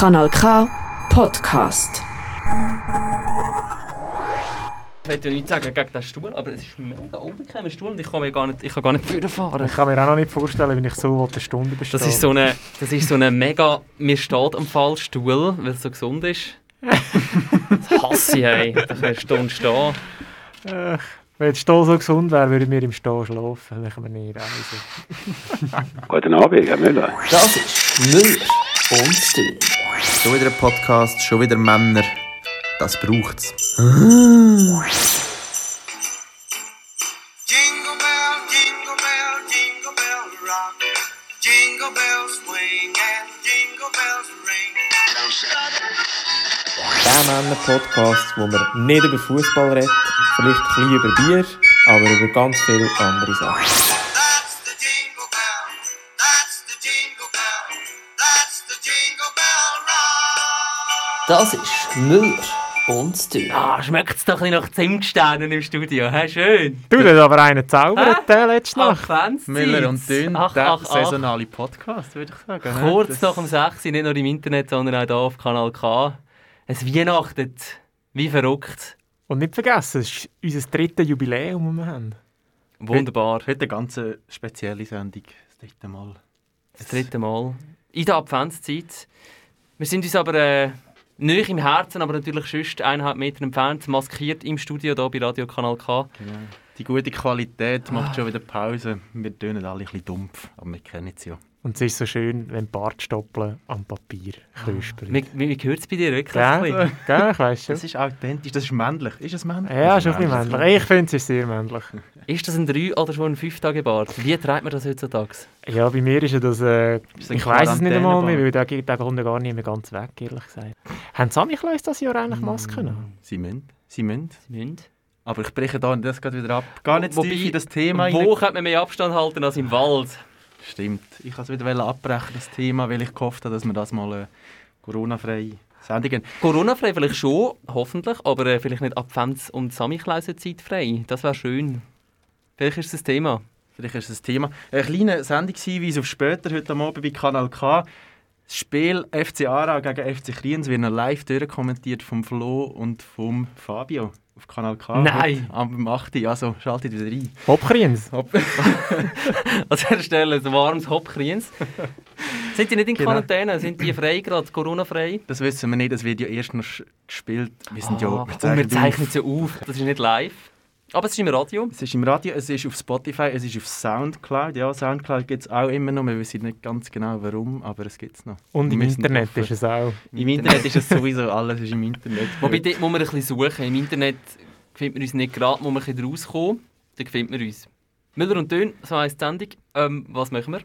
Kanal K Podcast. Ich will ja nichts sagen gegen den Stuhl, aber es ist ein mega unbequemer Stuhl und ich kann mir gar nicht, ich kann gar nicht fahren. Ich kann mir auch noch nicht vorstellen, wie ich so eine Stunde bestehe. Das ist so eine, das ist so eine mega, mir steht am Fall Stuhl, weil es so gesund ist. Das hasse ich, ey. Da kann ich Stunde stehen. Äh, wenn der Stall so gesund wäre, würden wir im Stall schlafen. Dann können wir nicht reisen. Guten Abend, Herr Müller. Das ist Müller und Dünn. Schon wieder ein Podcast, schon wieder Männer. Das braucht's. Jingle bell, jingle bell, jingle bell rock. Jingle bells swing and jingle bells ring. Der Männer-Podcast, wo man nicht über Fußball redet, vielleicht ein bisschen über Bier, aber über ganz viele andere Sachen. Das ist Müller und Dünn. Ah, schmeckt es doch ein bisschen nach Zimtsternen im Studio. Hä, schön. Du, hat aber einen zaubert, der letzte Ach, Nacht. Fancy. Müller und Dünn, Ach, der ach, ach. saisonale Podcast, würde ich sagen. hä? Kurz nach um 6 Uhr, nicht nur im Internet, sondern auch hier auf Kanal K. Es weihnachtet wie verrückt. Und nicht vergessen, es ist unser drittes Jubiläum, das wir haben. Wunderbar. Heute eine ganz äh, spezielle Sendung, das dritte Mal. Das dritte Mal. In der Adventszeit. Wir sind uns aber äh, nicht im Herzen, aber natürlich sonst eineinhalb Meter entfernt, maskiert im Studio hier bei Radio Kanal K. Genau. Die gute Qualität macht schon wieder Pause. Wir tönen alle ein bisschen dumpf, aber wir kennen es ja. Und es ist so schön, wenn Bartstoppeln am Papier knuspern. Wie, wie, wie hört es bei dir wirklich? Gell? Gell, ich weiss schon. Das ist authentisch, das ist männlich. Ist es männlich? Ja, Das schon ist ein bisschen männlich. Ich finde, es ist sehr männlich. Ist das ein 3 oder schon ein 5 Tage Bart? Wie trägt man das heutzutage? Ja, bei mir ist ja das... Äh, Ist ich weiss es nicht einmal mehr, weil da geht der Kunde gar nicht mehr ganz weg, ehrlich gesagt. Haben Samichlaus das Jahr eigentlich Masken noch? Sie müssen. Sie müssen. Sie müssen. Aber ich breche da das gerade wieder ab. Gar nicht Wobei, tief in das Thema. Wo könnte man mehr Abstand halten als im Wald? Stimmt. Ich wollte es wieder abbrechen, das Thema, weil ich gehofft habe, dass wir das mal äh, Corona-frei Sendungen. Corona-frei vielleicht schon, hoffentlich, aber äh, vielleicht nicht Advents- und Samichlausenzeit frei. Das wäre schön. Vielleicht ist das Thema. Vielleicht ist das Thema. Ein kleiner Sendungshinweis auf später, heute am Abend bei Kanal K. Das Spiel FC Aarau gegen FC Kriens wird live durchkommentiert vom Flo und vom Fabio auf Kanal K. Nein. Am 8. Also schaltet wieder rein. Hopkriens. Hopp. An dieser Stelle ein warmes Hopkriens. Sind die nicht in Genau. Quarantäne? Sind die frei gerade, Corona-frei? Das wissen wir nicht, das wird ja erst noch gespielt. Wir sind ja Ah, wir und wir zeichnen sie auf. Das ist nicht live. Aber es ist im Radio. Es ist im Radio, es ist auf Spotify, es ist auf Soundcloud. Ja, Soundcloud gibt es auch immer noch. Wir wissen nicht ganz genau warum, aber es gibt es noch. Und im Internet ist es auch. Im Internet ist es sowieso alles ist im Internet. Wobei, dort muss man ein bisschen suchen. Im Internet findet man uns nicht gerade, muss man ein bisschen rauskommen. Dann findet man uns. Müller und Dön, so heisst die Sendung. Ähm, was machen wir?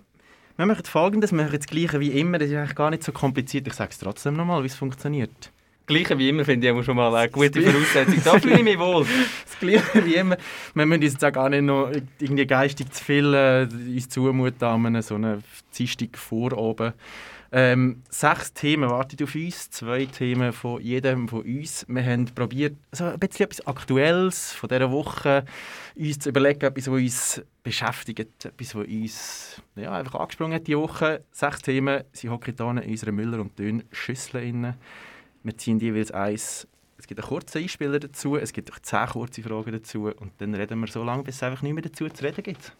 Wir machen folgendes, wir machen das Gleiche wie immer. Das ist eigentlich gar nicht so kompliziert. Ich sage es trotzdem nochmal, wie es funktioniert. Gleiche wie immer finde ich schon mal eine gute Voraussetzung. Da fühle ich mich wohl. Das Gleiche wie immer. Wir müssen uns jetzt auch gar nicht noch irgendwie geistig zu viel äh, uns zumuten an so einer Dienstag vor oben. Ähm, sechs Themen warten auf uns, zwei Themen von jedem von uns. Wir haben probiert, so ein bisschen etwas Aktuelles von dieser Woche uns zu überlegen, etwas, was uns beschäftigt, etwas, was uns ja, einfach angesprungen hat diese Woche. Sechs Themen, sie hocken in unserer Müller- und Dünn-Schüssel. Wir ziehen jeweils eins. Es gibt einen kurzen Einspieler dazu, es gibt auch zehn kurze Fragen dazu und dann reden wir so lange, bis es einfach nicht mehr dazu zu reden gibt.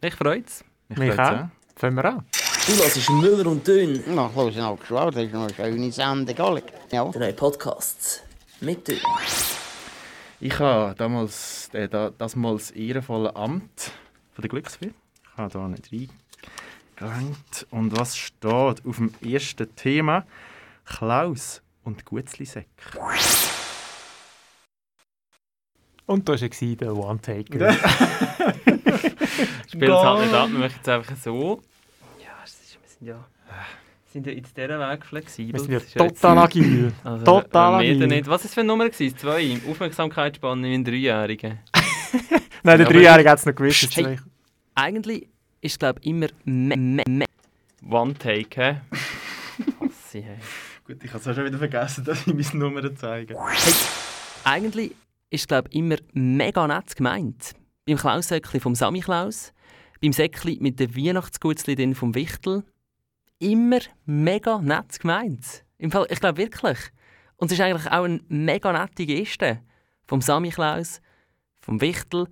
Ich freue es. Ich Mich freut's auch. Fangen wir an. Du hörst Müller und Dünn. Na, los nou geschwouwd, dat is nog een schöne Sendung, alle. Ja. Drei Podcasts mit Dünn. Ich habe damals äh, da, das mal das ehrenvolle Amt von der Glücksfee. Ich habe da nicht reingelangt. Und was steht auf dem ersten Thema? Klaus und Gutzlisäck. Und da war er, der One-Taker. Spielt es halt nicht ab, wir machen es einfach so. Ja, es ist, wir sind ja, sind ja in dieser Weg flexibel. Wir sind ja total agil. Also, total agil. nicht. Was war es für eine Nummer? Gewesen? Zwei. Aufmerksamkeitsspanne wie ein Dreijähriger. Nein, der Dreijährige hat es noch gewusst. Hey. Eigentlich ist es, glaube ich, immer me me me One Take, hä? Hasse, hey. Gut, ich habe es schon wieder vergessen, dass ich meine Nummer zeige. Hey, eigentlich ist glaube immer mega nett gemeint. Beim Klaussäckli vom Sami Klaus, beim Säckli mit den Weihnachtsgutzli vom Wichtel, immer mega nett gemeint. Im Fall, ich glaube wirklich. Und es ist eigentlich auch eine mega nette Geste. Vom Sammy Klaus, vom Wichtel.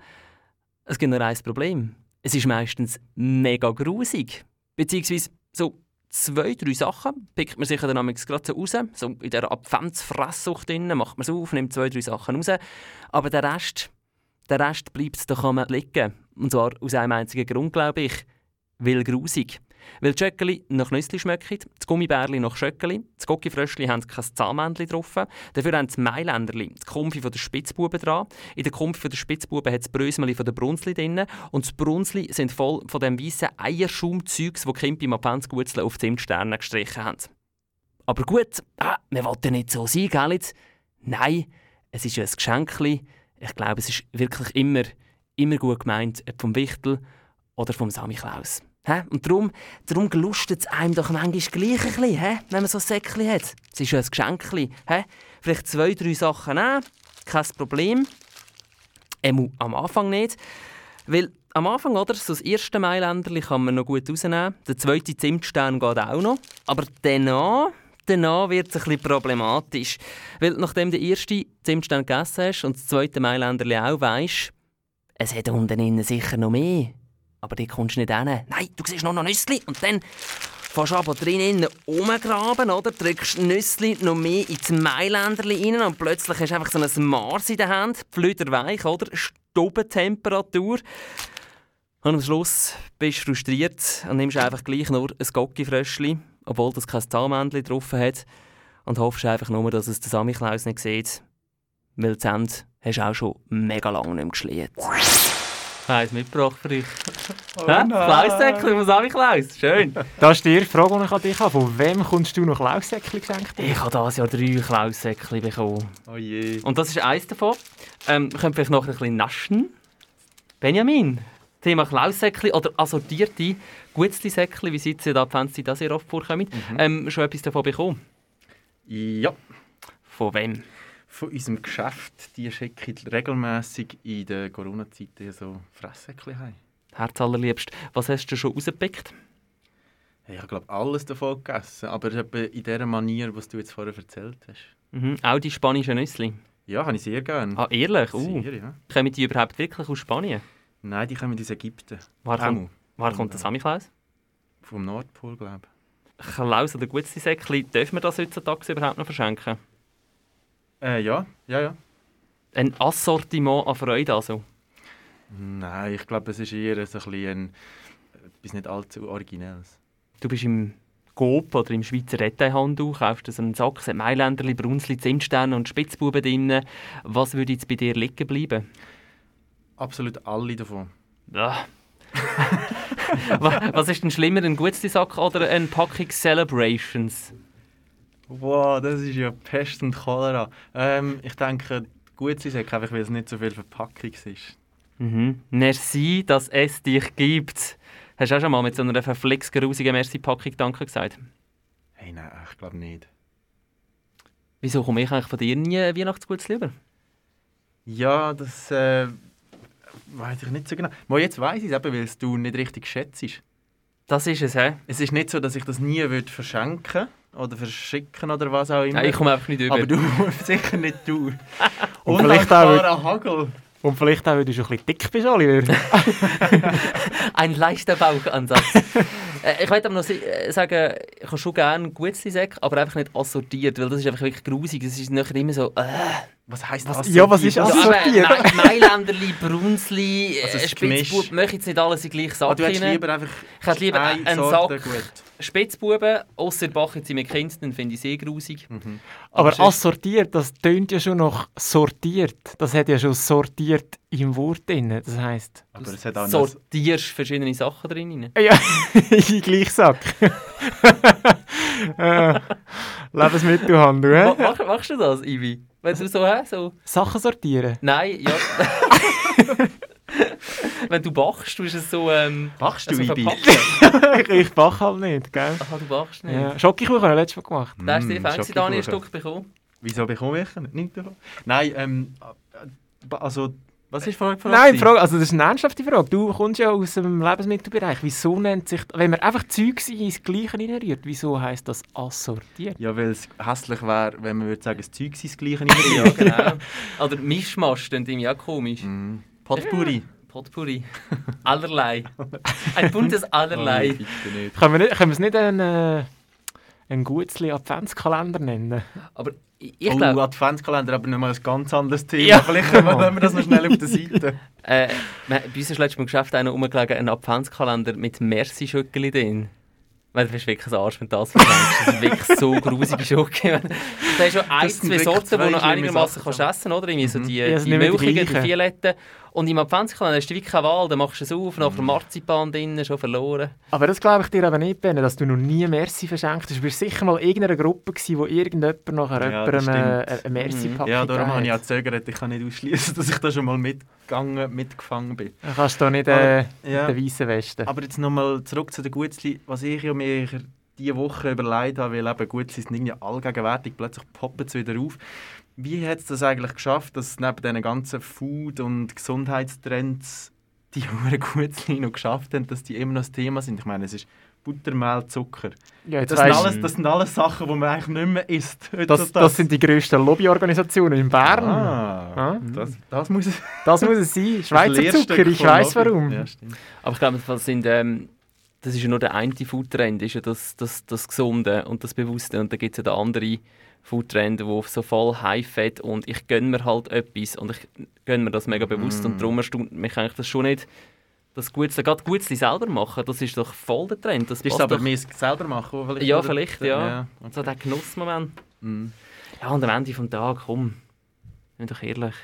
Es gibt nur ein Problem. Es ist meistens mega grusig. Beziehungsweise so zwei, drei Sachen pickt man sich dann gerade so raus. So in dieser Adventsfresssucht drin macht man es auf, nimmt zwei, drei Sachen raus. Aber der Rest, der Rest bleibt da liegen. Und zwar aus einem einzigen Grund, glaube ich. Weil grusig. Weil die Schöckeli nach Nüssli schmecken, das Gummibärli nach Schöckeli, das Gockifröschli haben kein Zahnmännchen drauf, dafür haben die Mailänderli das Kumpfi von der Spitzbuben dran. In der Kumpfi von der Spitzbuben hat das Brösmeli von der Brunzli drin und die Brunzli sind voll von dem weißen Eierschaumzeugs, wo die Kinder beim Adventsgutzle auf Zimtsterne gestrichen haben. Aber gut, ah, wir wollten nicht so sein, gell jetzt? Nein, es ist ja ein Geschenkli. Ich glaube, es ist wirklich immer, immer gut gemeint, ob vom Wichtel oder vom Sammy Klaus. Hä? Und darum, darum gelustet es einem doch manchmal gleich ein bisschen, hä? wenn man so ein Säckchen hat. Es ist ja ein Geschenkli. Hä? Vielleicht zwei, drei Sachen nehmen, kein Problem. Ähm, am Anfang nicht. Weil am Anfang, oder, so das erste Mailänderli kann man noch gut rausnehmen. Der zweite Zimtstern geht auch noch. Aber danach, danach wird es ein bisschen problematisch. Weil nachdem den ersten Zimtstern gegessen hast und das zweite Mailänderli auch weisst, es hat unten innen sicher noch mehr. Aber die kommst du nicht hin. Nein, du siehst noch ein Nüssli und dann fährst du aber drinnen rumgraben, oder? Drückst Nüssli noch mehr ins Mailänderli rein und plötzlich hast du einfach so ein Mars in der Hand, flüderweich, oder? Stubentemperatur. Und am Schluss bist du frustriert und nimmst einfach gleich nur ein Gockifröschli, obwohl das kein Zahnmännchen drauf hat. Und hoffst einfach nur, dass es der Samichlaus nicht sieht. Weil die Hände hast du auch schon mega lange nicht mehr geschliert. Ich habe eins mitgebracht für dich. Oh Klaussäckchen von Samichlaus. Schön. Das ist die erste Frage, die ich an dich habe. Von wem kommst du noch Klaussäckchen geschenkt? Ich habe dieses Jahr drei Klaussäckchen bekommen. Oh je. Und das ist eins davon. Ähm, wir können vielleicht noch ein bisschen naschen. Benjamin, Thema Klaussäckchen oder assortierte Gutzli-Säckchen, wie sie jetzt in der Adventszeit auch sehr oft vorkommen, ähm, schon etwas davon bekommen. Ja, Von wem? Von unserem Geschäft, die schicken regelmäßig in der Corona-Zeit so Fresssäckchen heim. Herzallerliebst. Was hast du schon rausgepickt? Hey, ich habe glaube alles davon gegessen, aber etwa in der Manier, was du jetzt vorher erzählt hast. Mhm. Auch die spanischen Nüssli. Ja, habe ich sehr gerne. Ah, ehrlich? Uh. Sehr, ja. Kommen die überhaupt wirklich aus Spanien? Nein, die kommen aus Ägypten. Woher kommt, woher kommt der Samichlaus? Vom Nordpol, glaube Klaus oder Gutzli-Säckchen, dürfen wir das heutzutage überhaupt noch verschenken? Äh, ja, ja, ja. Ein Assortiment an Freude also. Nein, ich glaube, es ist eher so ein bisschen ein, etwas nicht allzu Originelles. Du bist im Coop oder im Schweizer Detailhandel, kaufst so einen Sack, es hat Mailänderli, Brunzli, Zimtsterne und Spitzbuben drin. Was würde jetzt bei dir liegen bleiben? Absolut alle davon. Ja. Wa- Was ist denn schlimmer, ein Gutzli-Sack oder eine Packung Celebrations? Wow, das ist ja Pest und Cholera. Ähm, ich denke, gut ist einfach, weil es nicht so viel Verpackung ist. Mhm. Merci, dass es dich gibt. Hast du auch schon mal mit so einer verflixt grusigen Merci-Packung Danke gesagt? Hey, nein, ich glaube nicht. Wieso komme ich eigentlich von dir nie ein Weihnachtsgutes lieber? Ja, das äh, weiß ich nicht so genau. Mal jetzt weiß ich es eben, weil es du nicht richtig schätzt. Das ist es, hä? Es ist nicht so, dass ich das nie würde verschenken oder verschicken oder was auch immer. Nein, ich komme einfach nicht über. Aber du sicher nicht du. Und vielleicht auch- Hagel. Und vielleicht auch, weil du schon ein bisschen dick bist, Oliver. Ein leichter Bauchansatz. äh, ich wollte aber noch sagen, ich habe schon gerne Gutzli-Säcke, aber einfach nicht assortiert, weil das ist einfach wirklich grusig. Es ist nachher immer so... Äh, Was heisst Was- das? ja, was ist aber Assortiert? Ma- Mailänderli, Brunzli, Also Spitzbub, möchte jetzt nicht alles in gleichen Ah, Sack du hättest rein. lieber einfach Ich hätte lieber eine einen Sorte Sack gut. Spitzbuben, ausser Bach jetzt mit Kind, dann finde ich sehr grusig. Aber sonst- assortiert, das tönt ja schon noch sortiert. Das hat ja schon sortiert im Wort drin. Das heisst, Aber es hat auch sortierst verschiedene Sachen drin. ja, in gleich Sack. äh, Lebensmittelhandel, Ma- hä? Mach, machst du das, Ivi? Wenn du so, hä, so... Sachen sortieren. Nein, ja. Wenn du bachst, tust du es so... Ähm, Machst du, so Ibi? verpacken. ich, ich bach halt nicht, gell? Aha, du bachst nicht. Ja. Schokokuchen habe ich letztes Mal gemacht. Da hast du Mm, dir fancy Daniel ein. Stück bekommen. Wieso bekomme ich nicht davon? Nein, ähm, äh, also Was ist die Frage? Nein, Frage, also das ist eine ernsthafte Frage. Du kommst ja aus dem Lebensmittelbereich. Wieso nennt sich, wenn man einfach Zeugs ins Gleiche reinrührt, wieso heisst das assortiert? Ja, weil es hässlich wäre, wenn man würde sagen, das Zeug das gleiche Ja, nicht. genau. Oder Mischmasch, klingt irgendwie auch komisch. mm. Potpourri. Potpourri. Allerlei. Ein buntes Allerlei. Oh, bitte nicht. Können wir, nicht, können wir es nicht einen, äh, einen Gutzli Adventskalender nennen? Aber ich, oh, glaube, Adventskalender, aber nochmal ein ganz anderes Thema. Ja. Vielleicht lassen wir das noch schnell auf der Seite. äh, wir- bei uns ist letztes Mal im Geschäft einer rumgelegen, ein Adventskalender mit Merci-Schöckeli drin. Weil du bist wirklich ein Arsch, wenn du das verschenkst. Das sind wirklich so grusige Schoki. Da hast schon ein, zwei Sorten, die du noch einigermaßen kannst essen oder? Irgendwie so die, Ja, die milchigen, die violetten. Und im Adventskalender hast du wirklich keine Wahl. Dann machst du es auf, nachher Marzipan drin, schon verloren. Aber das glaube ich dir aber nicht, Ben, dass du noch nie Merci verschenkt hast. Du bist sicher mal in irgendeiner Gruppe gewesen, wo irgendjemand nachher Ja, jemandem stimmt. eine Merci-Packung Ja, darum habe ich auch gezögert. Ich kann nicht ausschließen, dass ich da schon mal mitgegangen, mitgefangen bin. Dann kannst du nicht äh, Ja. den weißen Westen. Aber jetzt nochmal zurück zu den Gutzli. Was ich ja mir diese Woche überlegt habe, weil eben Gutzli sind irgendwie allgegenwärtig, plötzlich poppen sie wieder auf. Wie hat es das eigentlich geschafft, dass neben diesen ganzen Food- und Gesundheitstrends die Huren Gutzli noch geschafft haben, dass die immer noch das Thema sind? Ich meine, es ist Buttermehl, Zucker. ja, Das sind, alles, das sind alles Sachen, die man eigentlich nicht mehr isst. das, das sind die grössten Lobbyorganisationen in Bern. Ah, Ah. das, das muss es Das muss es sein. Schweizer Zucker, ich Lobby. warum. Ja. Aber ich glaube, das, sind, ähm, das ist ja nur der eine Foodtrend, ist ja das, das, das Gesunde und das Bewusste. Und dann gibt es ja den anderen Foodtrend, wo so voll High-Fat und ich gönne mir halt etwas und ich gönne mir das mega bewusst. Mm. Und darum erstaunt mich eigentlich das schon nicht, das Gutzli, gerade Gutzli selber machen, das ist doch voll der Trend. Das Das ist aber doch. mehr selber machen. wo Vielleicht Ja, vielleicht, ja. okay. So der Genussmoment. Mm. Ja, und am Ende des Tages, komm, bin doch ehrlich.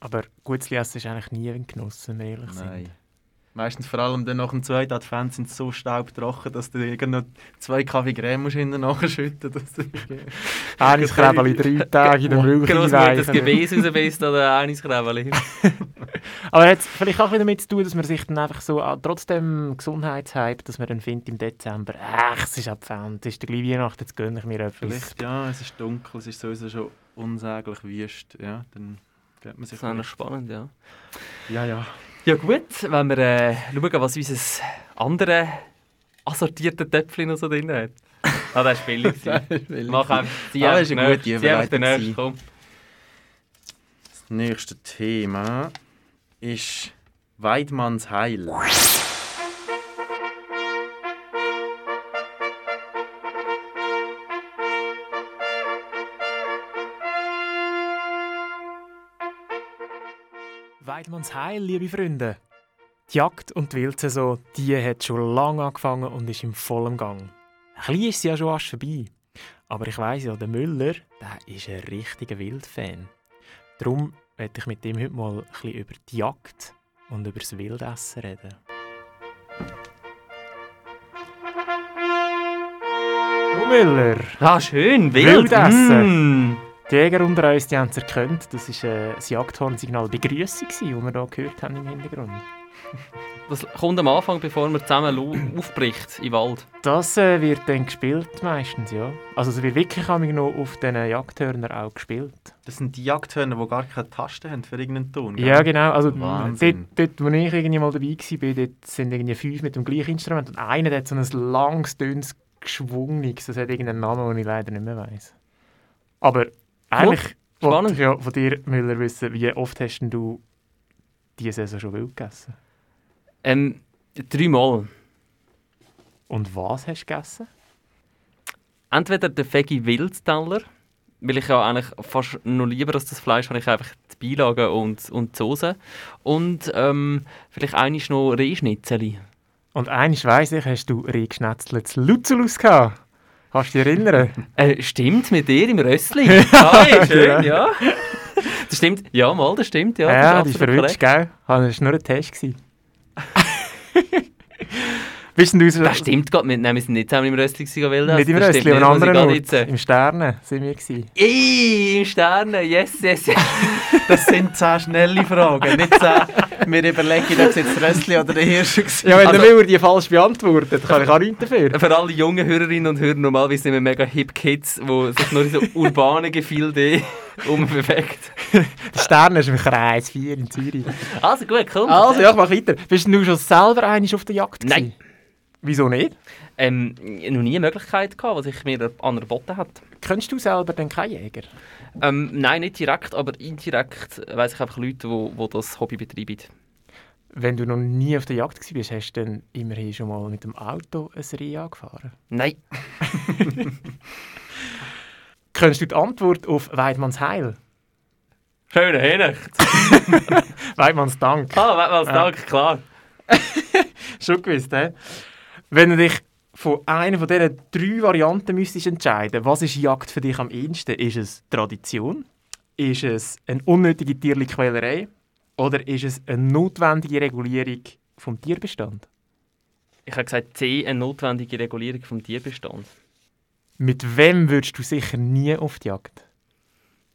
Aber Gutzli essen ist eigentlich nie ein Genuss, wenn wir ehrlich sind. Meistens vor allem dann nach dem zweiten Advent sind sie so staubtrocken, dass du irgend noch zwei Kaffee Creme musst hinten nachschütten musst. Eines Krebeli drei Tage in der Milch Großmutter das. Gebäß rausbisst oder eines Krebeli. Aber hat es vielleicht auch wieder damit zu tun, dass man sich dann einfach so, ah, trotzdem Gesundheitshype, dass man dann findet im Dezember, ach, es ist Advent, es ist gleich Weihnachten, jetzt gönne ich mir etwas. Vielleicht, ja, es ist dunkel, es ist sowieso schon unsäglich wüst. Ja, dann geht man sich Das ist eigentlich spannend, ja. Ja, ja. Ja gut, wenn wir äh, schauen, was unser andere assortierte Töpfchen noch so drin hat. Ah, das war billig. gewesen. Mach einfach, zieh Aber einfach ist eine den gute Überleitung komm. Das nächste Thema ist Weidmanns Heil. Weidmanns Heil, liebe Freunde. Die Jagd und die Wildsaison, die hat schon lange angefangen und ist im vollen Gang. Ein bisschen ist sie ja schon fast vorbei. Aber ich weiss ja, der Müller, der ist ein richtiger Wildfan. Darum werde ich mit ihm heute mal ein bisschen über die Jagd und über das Wildessen reden. Oh Müller! Ah, schön, wild. Wildessen. Mm. Die Jäger unter uns die haben es erkannt. Das war äh, das Jagdhornsignal Begrüßung, das wir hier gehört haben im Hintergrund. Das kommt am Anfang, bevor man zusammen aufbricht im Wald. Das äh, wird dann gespielt meistens, ja. Also es wird wirklich auch noch auf diesen Jagdhörner auch gespielt. Das sind die Jagdhörner, die gar keine Tasten haben für irgendeinen Ton. gell? Ja, genau. Also dort, dort, wo ich irgendwie mal dabei war, dort sind irgendwie fünf mit dem gleichen Instrument und einer der hat so ein langes, dünnes, geschwungenes. Das hat irgendeinen Namen, den ich leider nicht mehr weiss. Aber eigentlich spannend. wollte ich ja von dir, Müller, wissen, wie oft hast du diese Saison schon wild gegessen? Ähm, dreimal. Und was hast du gegessen? Entweder der Veggie Wildteller, weil ich ja eigentlich fast noch lieber als das Fleisch habe ich einfach die Beilagen und, und die Soße. Und ähm, vielleicht einiges noch Rehschnitzeli. Und eines weiss ich, hast du Rehgeschnetzelt zu Luzulus gehabt. Kannst du dich erinnern? Äh, stimmt, mit dir im Rössli. Hi, schön, ja. Das stimmt, ja, mal, das stimmt, ja. Ja, das ist verrutscht, gell? Ah, Das war nur ein Test. gewesen. Bist du so... Das stimmt gerade nicht. Nein, wir sind nicht zusammen im Röstli gewesen. Nicht im Röstli, ich anderen Ort. Im Sternen sind wir gewesen. Ey, im Sterne, yes, yes, yes. Das sind zehn schnelle Fragen, nicht zehn. Wir überlegen, ob es jetzt das Röstli oder der Hirsch war. Ja, wenn Also- der Müller die falsch beantwortet, kann ich auch nichts dafür. Für alle jungen Hörerinnen und Hörer, normalerweise sind wir mega hip Kids, die sich nur in so urbanen Gefilden umbewegt. Der Stern ist im Kreis 4 in Zürich. Also gut, komm. Also, ja, ich mach weiter. Bist du schon selber einig auf der Jagd? Nein. Wieso nicht? Ähm, noch nie eine Möglichkeit gehabt, was ich mir anerboten hat. Kennst du selber denn keinen Jäger? Ähm, nein, nicht direkt, aber indirekt weiss ich einfach Leute, die, die das Hobby betreiben. Wenn du noch nie auf der Jagd bist, hast du dann immerhin schon mal mit dem Auto ein Reh angefahren? Nein. Kennst du die Antwort auf Weidmanns Heil? Schöne Hinnacht. Weidmanns Dank. Ah, Ja. Dank, klar. Schon gewusst, hä? Wenn du dich von einer von diesen drei Varianten müsstest entscheiden, was ist Jagd für dich am ehesten? Ist es Tradition? Ist es eine unnötige tierliche Quälerei? Oder ist es eine notwendige Regulierung vom Tierbestand? Ich habe gesagt, C, eine notwendige Regulierung vom Tierbestand. Mit wem würdest du sicher nie auf die Jagd?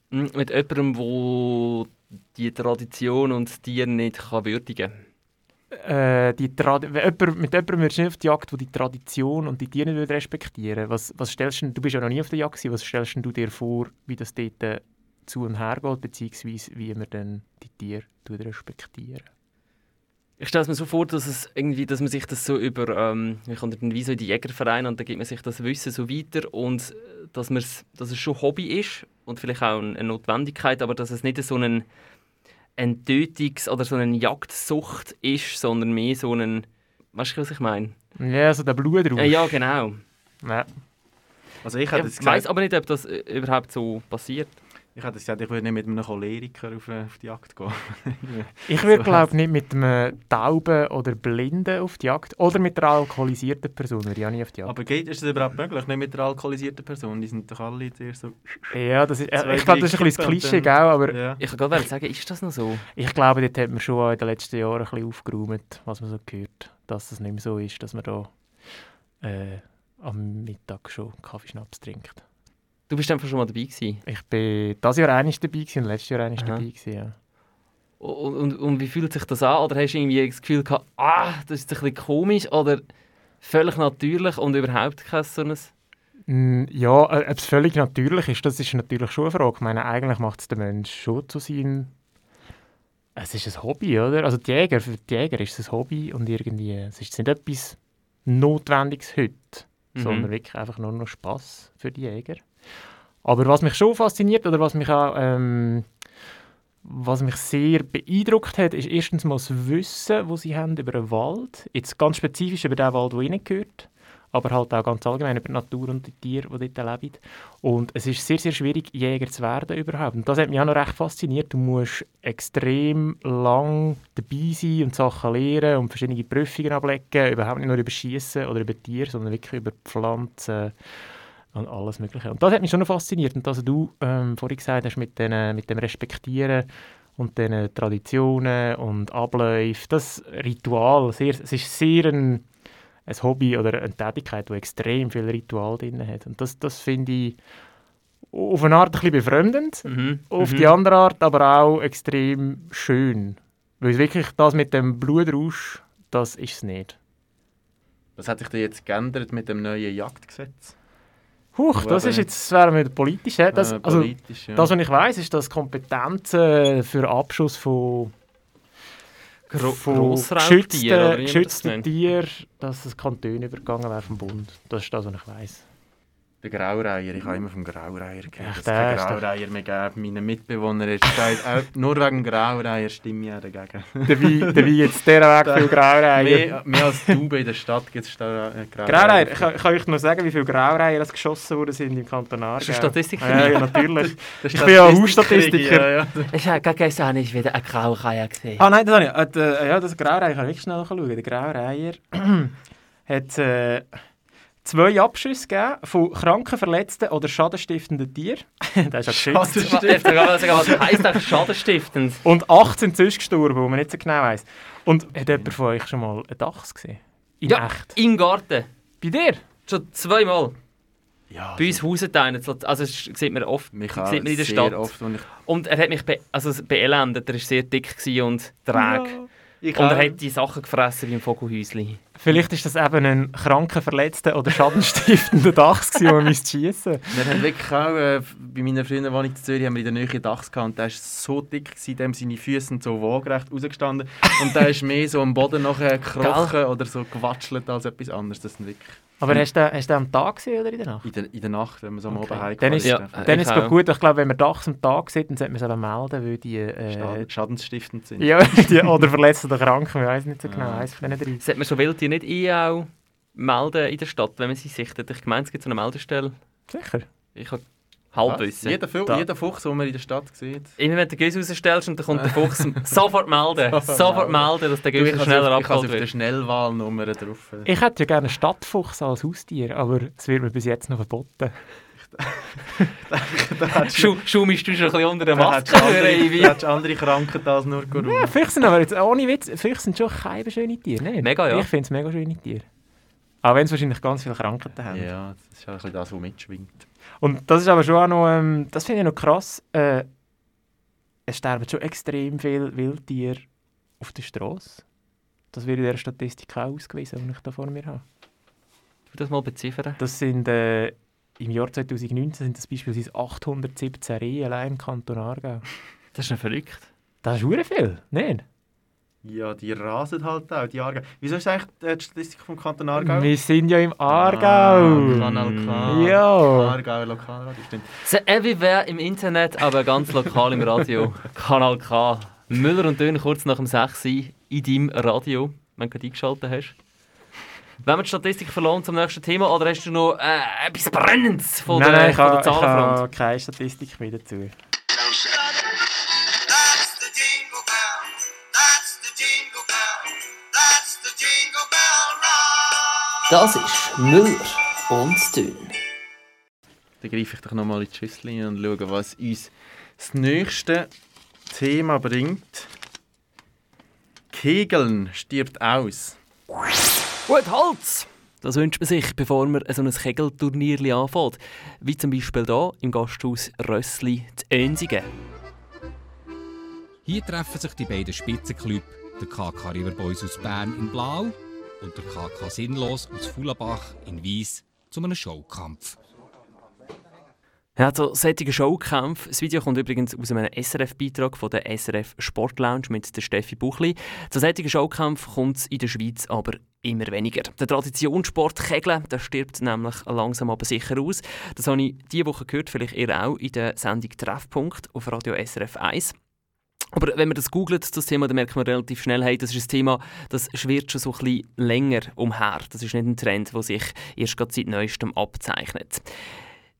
Hm, Mit jemandem, der die Tradition und das Tier nicht kann würdigen Äh, die jemand, mit jemandem würdest du nicht auf die Jagd, der die Tradition und die Tiere nicht respektieren. Was, was stellst du, du bist ja noch nie auf der Jagd gewesen, was stellst du dir vor, wie das dort äh, zu und her geht, beziehungsweise wie man dann die Tiere respektieren? Ich stelle es mir so vor, dass, es irgendwie, dass man sich das so über, ähm, man kommt dann wie so in die Jägervereine und dann gibt man sich das Wissen so weiter und äh, dass, dass es schon Hobby ist und vielleicht auch eine Notwendigkeit, aber dass es nicht so ein, ein Tötungs- oder so eine Jagdsucht ist, sondern mehr so ein, weißt du, was ich meine? Ja, so der Blutrausch. Äh, ja, genau. Ja. Also ich Ich weiß aber nicht, ob das äh, überhaupt so passiert. Ich, hätte gesagt, ich würde nicht mit einem Choleriker auf, äh, auf die Jagd gehen. Ich würde, So glaube nicht mit einem Tauben oder Blinden auf die Jagd oder mit einer alkoholisierten Person würde ich auch nicht auf die Jagd. Aber geht, ist das überhaupt möglich? Nicht mit einer alkoholisierten Person? Die sind doch alle sehr so... ja, das ist, äh, Zwei, ich glaube, das ist ein bisschen das Klischee, dann- gell? aber Ja. Ich kann gerade sagen, ist das noch so? ich glaube, dort hat man schon in den letzten Jahren ein bisschen aufgeräumt, was man so gehört, dass es nicht mehr so ist, dass man da äh, am Mittag schon Kaffeeschnaps trinkt. Du bist einfach schon mal dabei gewesen. Ich bin dieses Jahr einig dabei gewesen und letztes Jahr einig Aha. dabei gewesen, ja. Und, und, und wie fühlt sich das an? Oder hast du irgendwie das Gefühl gehabt, ah, das ist ein bisschen komisch oder völlig natürlich und überhaupt kein so ein... Mm, Ja, äh, ob es völlig natürlich ist, das ist natürlich schon eine Frage. Ich meine, eigentlich macht es der Mensch schon zu sein. Es ist ein Hobby, oder? Also die Jäger, für die Jäger ist es ein Hobby und irgendwie, es ist nicht etwas Notwendiges heute, Mhm. sondern wirklich einfach nur noch Spaß für die Jäger. Aber was mich schon fasziniert oder was mich auch ähm, was mich sehr beeindruckt hat, ist erstens mal das Wissen, das sie haben über den Wald. Jetzt ganz spezifisch über den Wald, der ihnen gehört aber halt auch ganz allgemein über die Natur und die Tiere, die dort leben. Und es ist sehr, sehr schwierig, Jäger zu werden überhaupt. Und das hat mich auch noch recht fasziniert. Du musst extrem lang dabei sein und Sachen lernen und verschiedene Prüfungen ablegen, überhaupt nicht nur über Schießen oder über Tiere, sondern wirklich über Pflanzen und alles Mögliche. Und das hat mich schon noch fasziniert. Und das, was du ähm, vorhin gesagt hast, mit, den, mit dem Respektieren und den Traditionen und Abläufen, das Ritual, sehr, es ist sehr ein ein Hobby oder eine Tätigkeit, die extrem viel Ritual drin hat. Und das, das finde ich auf eine Art ein bisschen befremdend, Mhm. auf mhm. die andere Art aber auch extrem schön. Weil wirklich das mit dem Blutrausch, das ist es nicht. Was hat sich denn jetzt geändert mit dem neuen Jagdgesetz? Huch, das ist jetzt das wäre wieder politisch. hä? Das, Äh, also, ja. das, was ich weiß, ist, dass Kompetenzen für Abschuss von, Gro von das geschützten nennt. Tieren, dass es Kantone übergangen wäre vom Bund. Das ist das, was ich weiß. Der Graureiher, ich habe immer vom Graureiher gehört. Ach, der ist Graureiher mehr geben. Meine Mitbewohner haben gesagt, auch nur wegen dem Graureiher stimme ich auch dagegen. Dabei, dabei jetzt der Weg viel Graureiher. mehr, mehr als Tauben in der Stadt gibt es da äh, Graureiher. Graureiher, ich kann, ich kann euch nur sagen, wie viele Graureiher es geschossen worden sind im Kanton Aargau. Hast du Statistik für Ja, mich? ja, natürlich. Der Ich bin ja Statistiker, Hausstatistiker. Ja, ja. Ich habe gerade gestern nicht wieder eine Graureihe gesehen. Ah nein, das habe ich. Äh, der- ja, das Graureiher, kann ich wirklich schnell schauen. Der Graureiher hat äh, zwei Abschüsse gegeben von kranken, verletzten oder schadenstiftenden Tieren. das ist ja geschützt. Was, heisst das schadenstiftend? Und 18 sind sonst gestorben, wo man nicht so genau weiss. Und hat jemand von euch schon mal einen Dachs gesehen? In Ja. echt. Im Garten. Bei dir? Schon zweimal. Ja, Bei uns hausen einer. Also das sieht man oft mich sieht man in der sehr Stadt. Oft, Und er hat mich be also beelendet. Er war sehr dick und träge. ich Und er hat die Sachen gefressen wie im Vogelhäuschen. Vielleicht ist das eben ein kranker, verletzter oder schadenstiftender Dachs, den man schiessen. Wir haben wirklich auch, äh, bei meinen Freunden, die ich in Zürich haben wir in der Nähe Dachs gehabt und der war so dick, gewesen, dem seine Füße sind so waagerecht rausgestanden und der ist mehr so am Boden nachher gekrochen oder so gewatschelt als etwas anderes. Das sind wirklich Aber hast du, hast du den am Tag gesehen oder in der Nacht? in der, in der Nacht, wenn man so am Okay. Abend heimgefahren Dann ist- Ja. Dann ich ist es gut, ich glaube, wenn man Dachs am Tag sieht, dann sollte man es melden, weil die, äh, schad- schadensstiftend sind. ja, die oder verletzt oder krank, ich weiß nicht so genau, eins von diesen drei. Sollte man schon Wildtiere nicht eh auch melden in der Stadt, wenn man sie sichtet? Ich meine, es gibt so eine Meldestelle. Sicher. Ich habe? Halbwissen. Jeder, jeder Fuchs, den man in der Stadt sieht. Immer wenn du den Gäuse rausstellst und dann kommt der Fuchs, sofort melden. sofort melden, dass der habe schneller auf, ich habe abgeholt auf der wird. Schnellwahlnummer drauf. Ich hätte ja gerne einen Stadtfuchs als Haustier, aber es wird mir bis jetzt noch verboten. da hättest Schu Schumischst du schon ein bisschen unter der Maske? da hättest du andere Krankheiten als nur Corona. Ja, Füchse sind aber jetzt ohne Witz, Füchse sind schon keine schöne Tiere, ne? Mega, ja. Ich finde es mega schöne Tiere. Auch wenn sie wahrscheinlich ganz viele Krankheiten haben. Ja, das ist auch ein bisschen das, was mitschwingt. Und das ist aber schon auch noch, ähm, das finde ich noch krass, äh, es sterben schon extrem viele Wildtiere auf der Straße. Das wird in dieser Statistik auch ausgewiesen, die ich da vor mir habe. Du das mal beziffern. Das sind, äh, im Jahr 2019 sind das beispielsweise 817 Rehe allein im Kanton Aargau. Das ist ja verrückt. Das ist hure viel, nicht? Ja, die rasen halt auch, die Aargau. Wieso ist eigentlich die Statistik vom Kanton Aargau? Wir sind ja im Ah, Aargau. Kanal K. Ja. Aargau, Lokalradio, stimmt. So everywhere im Internet, aber ganz lokal im Radio. Kanal K. Müller und Dön kurz nach dem 6 Uhr in deinem Radio, wenn du gerade eingeschaltet hast. Wenn wir die Statistik verloren zum nächsten Thema, oder hast du noch äh, etwas Brennendes von nein, der, nein, ich von der habe, ich Zahlenfront? habe keine Statistik mehr dazu. Das ist Müller und Dünn. Dann greife ich doch nochmal in die Schüssel und schaue, was uns das nächste Thema bringt. Kegeln stirbt aus. Gut, Holz! Das wünscht man sich, bevor man so ein Kegelturnier anfängt. Wie zum Beispiel hier im Gasthaus Rössli zu Ensingen. Hier treffen sich die beiden Spitzenclubs, der KK River Boys aus Bern in Blau und der KK Sinnlos aus Fulabach in Weiss zu einem Showkampf. Ja, so solche Showkämpfe. Das Video kommt übrigens aus einem SRF-Beitrag von der SRF Sport Lounge mit der Steffi Buchli. Zu solchen Showkämpfen kommt es in der Schweiz aber immer weniger. Der Traditionssport Kegeln der stirbt nämlich langsam aber sicher aus. Das habe ich diese Woche gehört, vielleicht ihr auch, in der Sendung Treffpunkt auf Radio SRF 1. Aber wenn man das googelt, das Thema, dann merkt man relativ schnell, hey, das ist ein Thema, das schwirrt schon so ein bisschen länger umher. Das ist nicht ein Trend, der sich erst gerade seit Neuestem abzeichnet.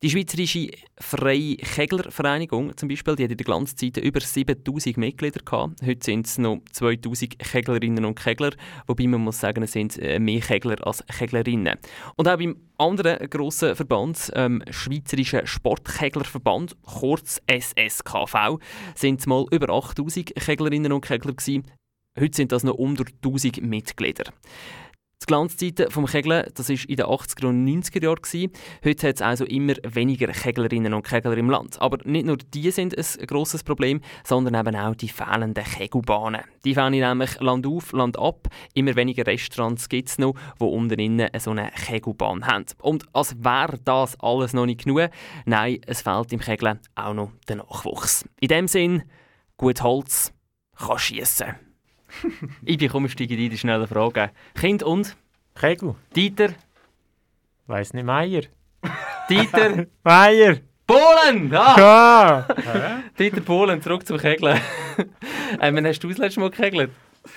Die Schweizerische Freie Keglervereinigung zum Beispiel, die hat in der Glanzzeiten über 7000 Mitglieder gehabt. Heute sind es noch 2000 Keglerinnen und Kegler, wobei man muss sagen, es sind äh, mehr Kegler als Keglerinnen. Und auch beim anderen grossen Verband, ähm, Schweizerischen Sportkeglerverband, kurz SSKV, sind es mal über 8000 Keglerinnen und Kegler gewesen. Heute sind das noch unter 1000 Mitglieder. Die Glanzzeiten vom Kegeln, das war in den 80er und 90er Jahren. Heute hat es also immer weniger Keglerinnen und Kegler im Land. Aber nicht nur die sind ein grosses Problem, sondern eben auch die fehlenden Kegelbahnen. Die fehlen nämlich Land auf, Land ab. Immer weniger Restaurants gibt es noch, die unten innen so eine Kegelbahn haben. Und als wäre das alles noch nicht genug, nein, es fehlt im Kegeln auch noch der Nachwuchs. In dem Sinn, gut Holz kann schiessen. Ich bekomme steige in die schnellen Fragen. Kind und Kegel? Dieter, Weiss nicht, Meier. Dieter, Meier! Polen! Ah, Ja! Dieter Polen, zurück zum Kegeln. äh, wann hast du das letzte Mal gekegelt?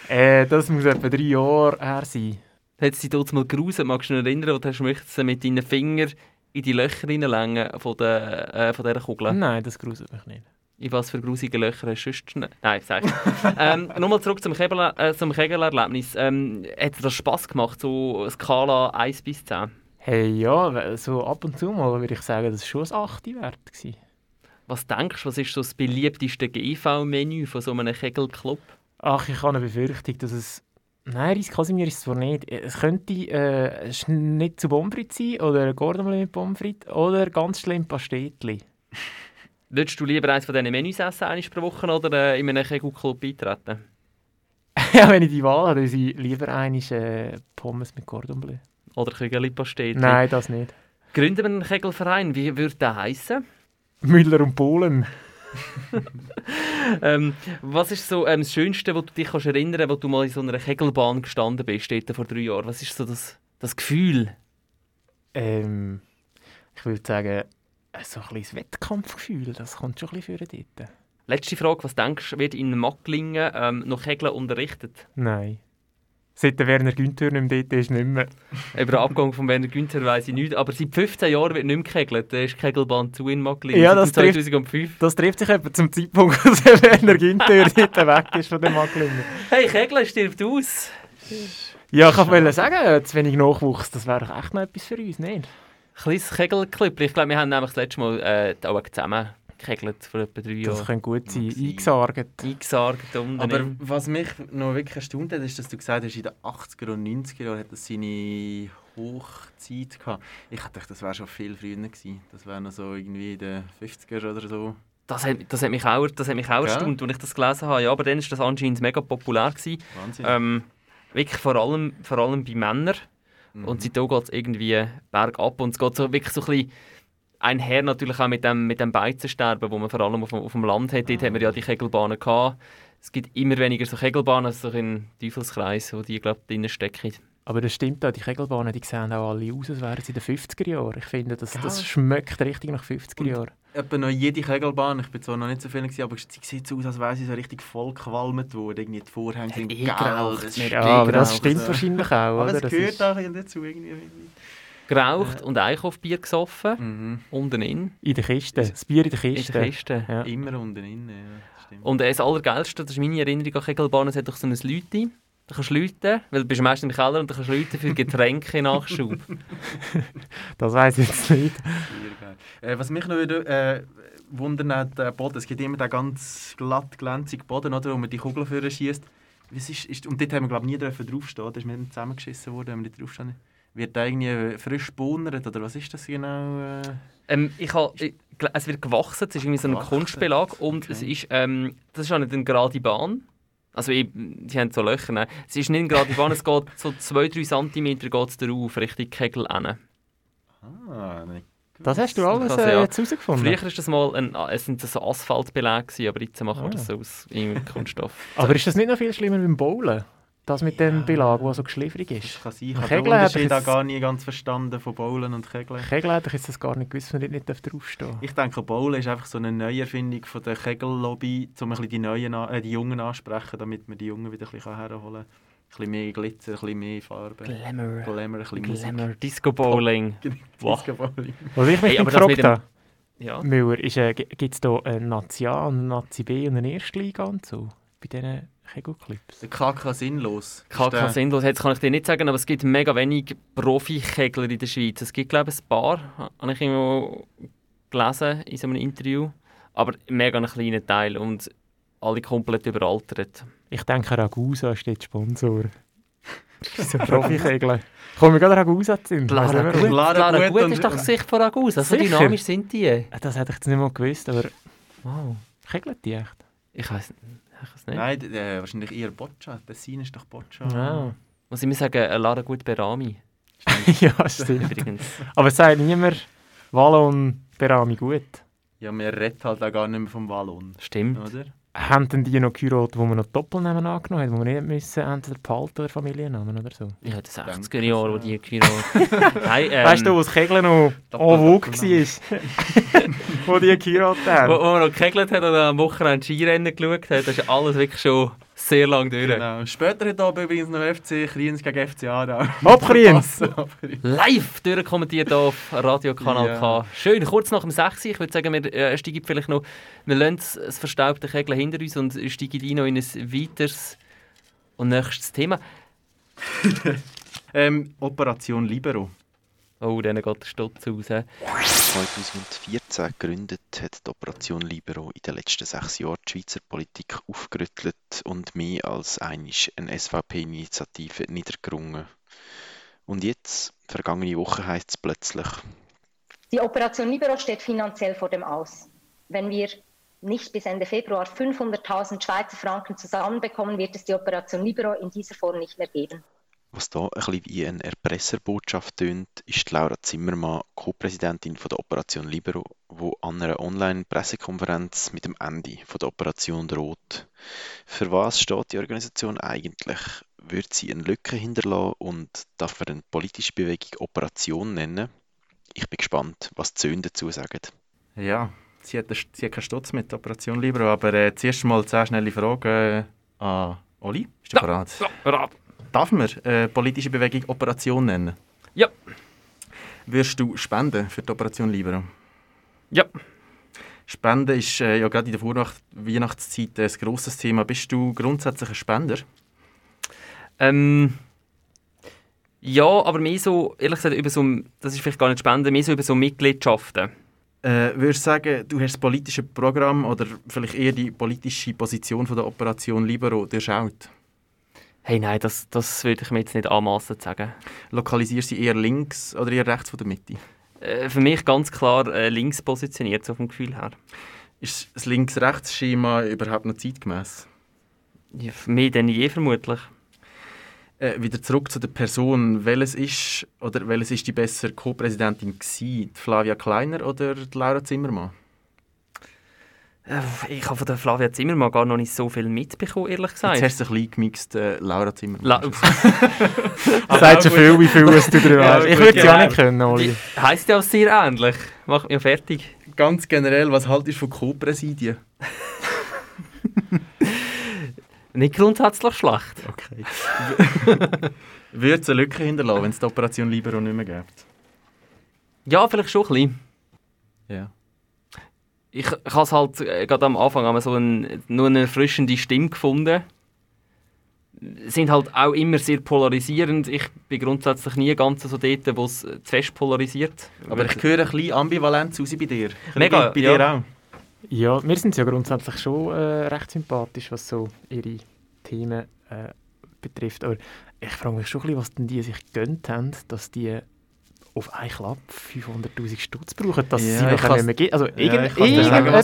äh, das muss etwa drei Jahre her sein. Hat es dich dort mal gerusen? Magst du dich noch erinnern, du hast möchtest mit deinen Fingern in die Löcher reinlängen von, der, äh, von dieser Kugel? Nein, das gruselt mich nicht. In was für grusige Löcher hast du sonst... Nein, sag ähm, Nochmal zurück zum, Kegel, äh, zum Kegelerlebnis. Ähm, hat dir das Spass gemacht, so Skala 1 bis 10? Hey, ja, so ab und zu mal würde ich sagen, das war schon ein 8 wert. Gewesen. Was denkst du, was ist so das beliebteste GV-Menü von so einem Kegelclub? Ach, ich habe eine Befürchtung, dass es Nein, Reis Casimir ist es zwar nicht. Es könnte äh, Schnitzel Pommes frites sein oder Gordon mit Pommes frites oder ganz schlimm Pastetli. Würdest du lieber eines von diesen Menüs essen, einmal pro Woche, oder äh, in einem Kegelclub beitreten? ja, wenn ich die Wahl habe, dann lieber einmal äh, Pommes mit Cordon Bleu. Oder Kügelipastetli? Nein, das nicht. Gründen wir einen Kegelverein, wie würde der heißen? Müller und Polen. ähm, was ist so ähm, das Schönste, wo du dich kannst erinnern wo du mal in so einer Kegelbahn gestanden bist, dort vor drei Jahren? Was ist so das, das Gefühl? Ähm, ich würde sagen, so ein kleines Wettkampfgefühl, das kommt schon ein bisschen für dort. Letzte Frage, was denkst du, wird in Macklingen ähm, noch Kegeln unterrichtet? Nein. Seit der Werner Günther nicht mehr dort ist, nicht mehr. Über den Abgang von Werner Günther weiss ich nicht, aber seit 15 Jahren wird nicht mehr gekegelt. Da ist die Kegelbahn zu in Macklingen. Ja, das trifft- 2005. Das trifft sich etwa zum Zeitpunkt, als der Werner Günther dort weg ist von dem Macklingen. Hey, Kegeln stirbt aus! Ja, ich wollte sagen, zu wenig Nachwuchs, das wäre doch echt noch etwas für uns, nicht? Kleines Kegelclub. Ich glaube, wir haben nämlich das letzte Mal äh, auch zusammen gekegelt vor etwa drei Das Jahren. könnte gut sein. Eingesargt. Eingesargt unten. Aber im- was mich noch wirklich erstaunt hat, ist, dass du gesagt hast, in den 80er und 90er Jahren hat das seine Hochzeit gehabt. Ich dachte, das wäre schon viel früher gewesen. Das wäre noch so irgendwie in den 50er oder so. Das hat, das hat mich auch, das hat mich auch erstaunt, als ich das gelesen habe. Ja, aber dann war das anscheinend mega populär. Gewesen. Wahnsinn. Ähm, wirklich vor allem, vor allem bei Männern. Mhm. Und seitdem geht es irgendwie bergab. Und es geht so wirklich so ein bisschen einher natürlich auch mit dem, mit dem Beizensterben, wo man vor allem auf, dem- auf dem Land hat. Dort haben wir ja die Kegelbahnen gehabt. Es gibt immer weniger so Kegelbahnen, also so in Teufelskreis, wo die, glaube ich, drinnen stecken. Aber das stimmt auch, die Kegelbahnen die sehen auch alle aus, als wären sie in den 50er Jahren. Ich finde, das, Ja. das schmeckt richtig nach 50er Jahren. Etwa noch jede Kegelbahn, ich bin zwar noch nicht so viel, gewesen, aber sie sieht so aus, als wäre sie so richtig voll gequalmt worden. Irgendwie die Vorhänge sind eh geraucht, Ja, aber das stimmt so. wahrscheinlich auch, Aber oder? es Das gehört ist auch dazu irgendwie. Geraucht und Eichhofbier gesoffen, Mhm. unten in, in der Kiste. Das Bier in der in Kiste. der Kiste. Ja. Immer unten innen, ja, das. Und das Allergeilste, das ist meine Erinnerung an Kegelbahnen, es hat doch so ein Lüte. Da kannst du läuten, weil du bist meistens im Keller und da kannst du läuten für Getränke Nachschub. Das weiß ich jetzt nicht. Äh, was mich noch wieder äh, wundern hat, der Boden. Es gibt immer den ganz glatt glänzigen Boden, oder, wo man die Kugel für schießt. Was ist, ist, und dort haben wir glaube ich nie dürfen draufstehen. Da ist mir nicht zusammengeschissen worden, wenn wir nicht draufstehen. Wird da irgendwie frisch bohnert oder was ist das genau? Äh? ähm, ich ha, ich, es wird gewachsen, es ist irgendwie so ein? Kunstbelag und Okay. es ist, ähm, das ist auch nicht eine gerade Bahn. Also ich, die haben so Löcher. Nein. Es ist nicht gerade Bahn, es geht so 2-3 cm geht's darauf, Richtung Kegel hin. Ah, nicht Das hast du alles Also, äh, ja. jetzt herausgefunden. Früher war das mal ein, es sind so Asphaltbeläge, aber jetzt machen wir Ah. das so aus im Kunststoff. Aber ist das nicht noch viel schlimmer beim Bowlen? Das mit dem Belag, der so geschliffrig Das ist. kann sein. Ich habe den Kegel hat Unterschied auch jetzt- gar nie ganz verstanden von Bowlen und Kegeln. Kegel hätte ich jetzt das gar nicht gewusst, wenn ich nicht draufstehen darf. Ich denke, Bowlen ist einfach so eine Neuerfindung von der Kegellobby, um ein bisschen die, Neuen, äh, die Jungen ansprechen, damit man die Jungen wieder ein bisschen herholen kann. Ein bisschen mehr Glitzer, ein bisschen mehr Farbe. Glamour. Glamour, ein bisschen Musik. Glamour. Disco Bowling. Wow. Disco Bowling. Was ich mich Hey, das gefragt dem- habe, Ja. Müller, ist, äh, gibt es da eine Nazi A, eine Nazi B und eine Erstliga und so? Bei diesen Kegelclips? Der KK Sinnlos. KK sinnlos, jetzt kann ich dir nicht sagen, aber es gibt mega wenig Profikegler in der Schweiz. Es gibt, glaube ich, ein paar, habe ich irgendwo gelesen in so einem Interview. Aber mega einen kleinen Teil und alle komplett überaltert. Ich denke, Ragusa ist dort Sponsor. so Profikegeln. Kommen wir gerade Ragusa zu tun? Lara Weiss nicht mehr. Gut, Lara Lara Gut Gut und- ist doch Gesicht von Ragusa. So Sicher? dynamisch sind die. Das hätte ich jetzt nicht mal gewusst, aber Wow. kegeln die echt? Ich weiß ich weiß nicht. Nein, äh, wahrscheinlich eher Boccia. Tessin ist doch Boccia. Ah. Muss ich mir sagen, äh, Lara Gut Berami. ja, stimmt. Übrigens. Aber es sagt niemand, Wallon Berami gut. Ja, man redet halt auch gar nicht mehr vom Wallon. Stimmt. Oder? Haben denn die noch geheiratet, wo man noch Doppelnamen angenommen hat, wo man nicht müssen, entweder behalten oder Familiennamen oder so? Ja, die 60er Denke Jahre, wo die geheiratet Nein, ähm, weißt du, wo das Kegeln noch en vogue war? wo die geheiratet Wo, haben? wo man noch gekegelt hat und am Wochenende Skirennen geschaut hat, das ist alles wirklich schon sehr lang durch. Genau. Später heute Abend übrigens noch FC Kriens gegen FC Aarau. Hopp, Kriens! Live durchkommentiert hier auf Radiokanal Ja. K. Schön, kurz nach dem 6. Ich würde sagen, wir äh, steigen vielleicht noch, wir lassen das- verstaubte Kegeln hinter uns und steigen rein noch in ein weiteres und nächstes Thema. Ähm, Operation Libero. Oh, denen geht der Stutz raus. 2014 gegründet, hat die Operation Libero in den letzten sechs Jahren die Schweizer Politik aufgerüttelt und mehr als einisch eine SVP-Initiative niedergerungen. Und jetzt, vergangene Woche, heisst es plötzlich, Die Operation Libero steht finanziell vor dem Aus. Wenn wir nicht bis Ende Februar 500.000 Schweizer Franken zusammenbekommen, wird es die Operation Libero in dieser Form nicht mehr geben. Was da ein bisschen wie eine Erpresserbotschaft tönt, ist Laura Zimmermann, Co-Präsidentin von der Operation Libero, wo an einer Online-Pressekonferenz mit dem Ende von der Operation droht. Für was steht die Organisation eigentlich? Wird sie eine Lücke hinterlassen und darf man eine politische Bewegung Operation nennen? Ich bin gespannt, was die Söhne dazu sagen. Ja, sie hat, sie hat keinen Stutz mit der Operation Libero, aber äh, zuerst mal zehn schnelle Fragen äh, an Oli. Bist du Ja, bereit? Ja, bereit. Darf man äh, politische Bewegung Operation nennen? Ja. Wirst du spenden für die Operation Libero? Ja. Spenden ist äh, ja gerade in der Vorweihnacht- Weihnachtszeit ein grosses Thema. Bist du grundsätzlich ein Spender? Ähm, ja, aber mehr so, ehrlich gesagt, über so, das ist vielleicht gar nicht Spenden, mehr so über so Mitgliedschaften. Äh, würdest du sagen, du hast das politische Programm oder vielleicht eher die politische Position von der Operation Libero durchschaut? Hey, nein, das, das würde ich mir jetzt nicht anmassen zu sagen. Lokalisierst du sie eher links oder eher rechts von der Mitte? Äh, für mich ganz klar äh, links positioniert, so vom Gefühl her. Ist das Links-Rechts-Schema überhaupt noch zeitgemäß? Ja, mehr denn je vermutlich. Äh, wieder zurück zu der Person. Welches ist oder welches ist die bessere Co-Präsidentin gewesen? Die Flavia Kleiner oder die Laura Zimmermann? Äh, ich habe von der Flavia Zimmermann gar noch nicht so viel mitbekommen, ehrlich Jetzt gesagt. hast du ein bisschen gemixt, äh, Laura Zimmermann. La sagt schon viel, wie viel es du darüber Ja, weißt. Ich würde es ja. ja nicht können, Oli. Heisst ja auch sehr ähnlich. Macht mich fertig. Ganz generell, was haltest du von Co-Präsidien? Nicht grundsätzlich schlecht. Okay. Würde es eine Lücke hinterlassen, wenn es die Operation Libero nicht mehr gibt? Ja, vielleicht schon ein bisschen. Ja. Ich, ich habe es halt äh, gerade am Anfang haben so ein, nur eine erfrischende Stimme gefunden. Sind halt auch immer sehr polarisierend. Ich bin grundsätzlich nie ganz so dort, wo es äh, zu fest polarisiert. Aber ich höre ein bisschen Ambivalenz raus bei dir. Mega, Bei, ja. dir auch. Ja, wir sind ja grundsätzlich schon äh, recht sympathisch, was so ihre Themen äh, betrifft. Aber ich frage mich schon ein bisschen, was denn die sich gegönnt haben, dass die auf einen Klapp 500'000 Stutz brauchen, dass Ja, sie ich nachher nicht mehr gibt. Also Ja, irgend,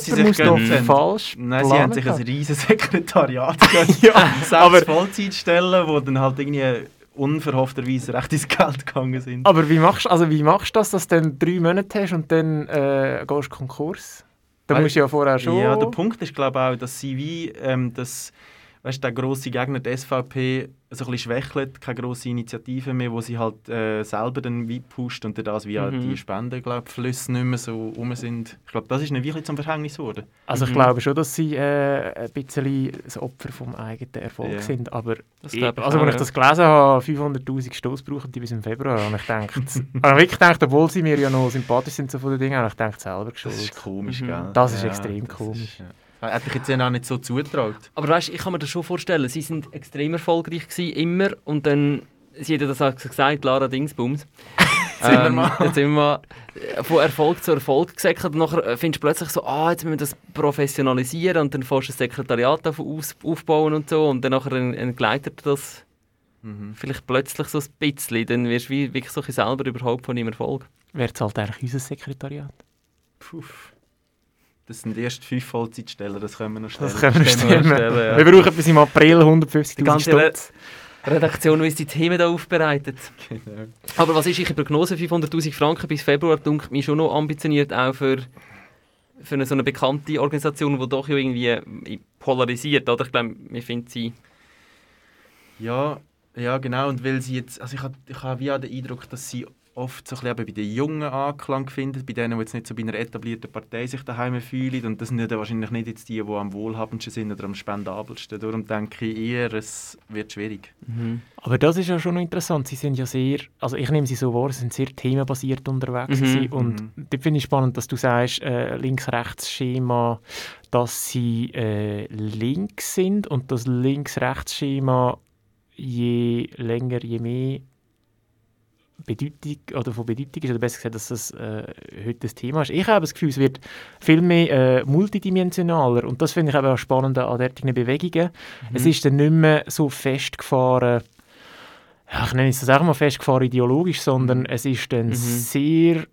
sie irgendjemand muss haben. falsch Nein, sie haben sich ein riesiges Sekretariat. Ja, aber- Vollzeitstellen, die dann halt irgendwie unverhoffterweise recht ins Geld gegangen sind. Aber wie machst, also wie machst du das, dass du dann drei Monate hast und dann äh, gehst du Konkurs? Da musst du ja vorher schon... Ja, der Punkt ist glaube ich auch, dass sie wie ähm, das, weißt, der grosse Gegner der SVP so ein bisschen schwächelt, keine grosse Initiative mehr, wo sie halt äh, selber dann wie pusht und das wie auch Mhm. die Spenden, glaube Flüsse nicht mehr so rum sind. Ich glaube, das ist ihnen wirklich zum Verhängnis geworden. Also ich Mhm. glaube schon, dass sie äh, ein bisschen das Opfer vom eigenen Erfolg Ja. sind, aber Das ich, also als ich ja. das gelesen habe, 500'000 Stoß brauchen die bis im Februar, und ich habe ich wirklich gedacht, obwohl sie mir ja noch sympathisch sind so von den Dingen, habe ich gedacht, selber Das geschuldet. ist komisch, Mhm. gell? Das ist extrem das komisch. Ist, ja. Hätte ich jetzt ihnen auch nicht so zutraut. Aber weißt, ich kann mir das schon vorstellen, sie sind extrem erfolgreich gewesen, immer. Und dann, sie hat ja das auch gesagt, Lara Dingsbums. Zimmermann. Ähm, jetzt immer äh, von Erfolg zu Erfolg gesäckelt. Und nachher äh, findest du plötzlich so, ah, jetzt müssen wir das professionalisieren und dann fährst du ein Sekretariat auf, aus, aufbauen und so. Und dann nachher ent- entgleitet das Mhm. vielleicht plötzlich so ein bisschen. Dann wirst du wie, wirklich so selber überhaupt von ihm Erfolg. Wäre es halt eigentlich unser Sekretariat. Puh. Das sind erst fünf Vollzeitstellen, das können wir noch stellen. Das können wir Das können wir stellen, ja. Wir brauchen bis im April 150'000 Die ganze Stutz. Redaktion, die uns die Themen da aufbereitet. Genau. Aber was ist Ihre Prognose? 500'000 Franken bis Februar dunkelt mich schon noch ambitioniert, auch für, für eine, so eine bekannte Organisation, die doch irgendwie äh, polarisiert. Oder? Ich glaube, wir finden sie... Ja, ja, genau. Und weil sie jetzt, also ich habe ich hab wie auch den Eindruck, dass sie oft so ein bisschen bei den Jungen Anklang finden, bei denen, die jetzt nicht so bei einer etablierten Partei sich daheim fühlen. Und das sind ja dann wahrscheinlich nicht jetzt die, die am wohlhabendsten sind oder am spendabelsten. Darum denke ich eher, es wird schwierig. Aber das ist ja schon interessant. Sie sind ja sehr, also ich nehme sie so wahr, sie sind sehr themenbasiert unterwegs. Mhm. Und mhm. dort finde ich spannend, dass du sagst, äh, Links-Rechts-Schema, dass sie äh, links sind und das Links-Rechts-Schema je länger, je mehr Bedeutung oder von Bedeutung ist, oder besser gesagt, dass das äh, heute das Thema ist. Ich habe das Gefühl, es wird viel mehr äh, multidimensionaler und das finde ich eben auch spannend an derartigen Bewegungen. Mhm. Es ist dann nicht mehr so festgefahren, ich nenne es das auch mal festgefahren ideologisch, sondern Mhm. es ist dann sehr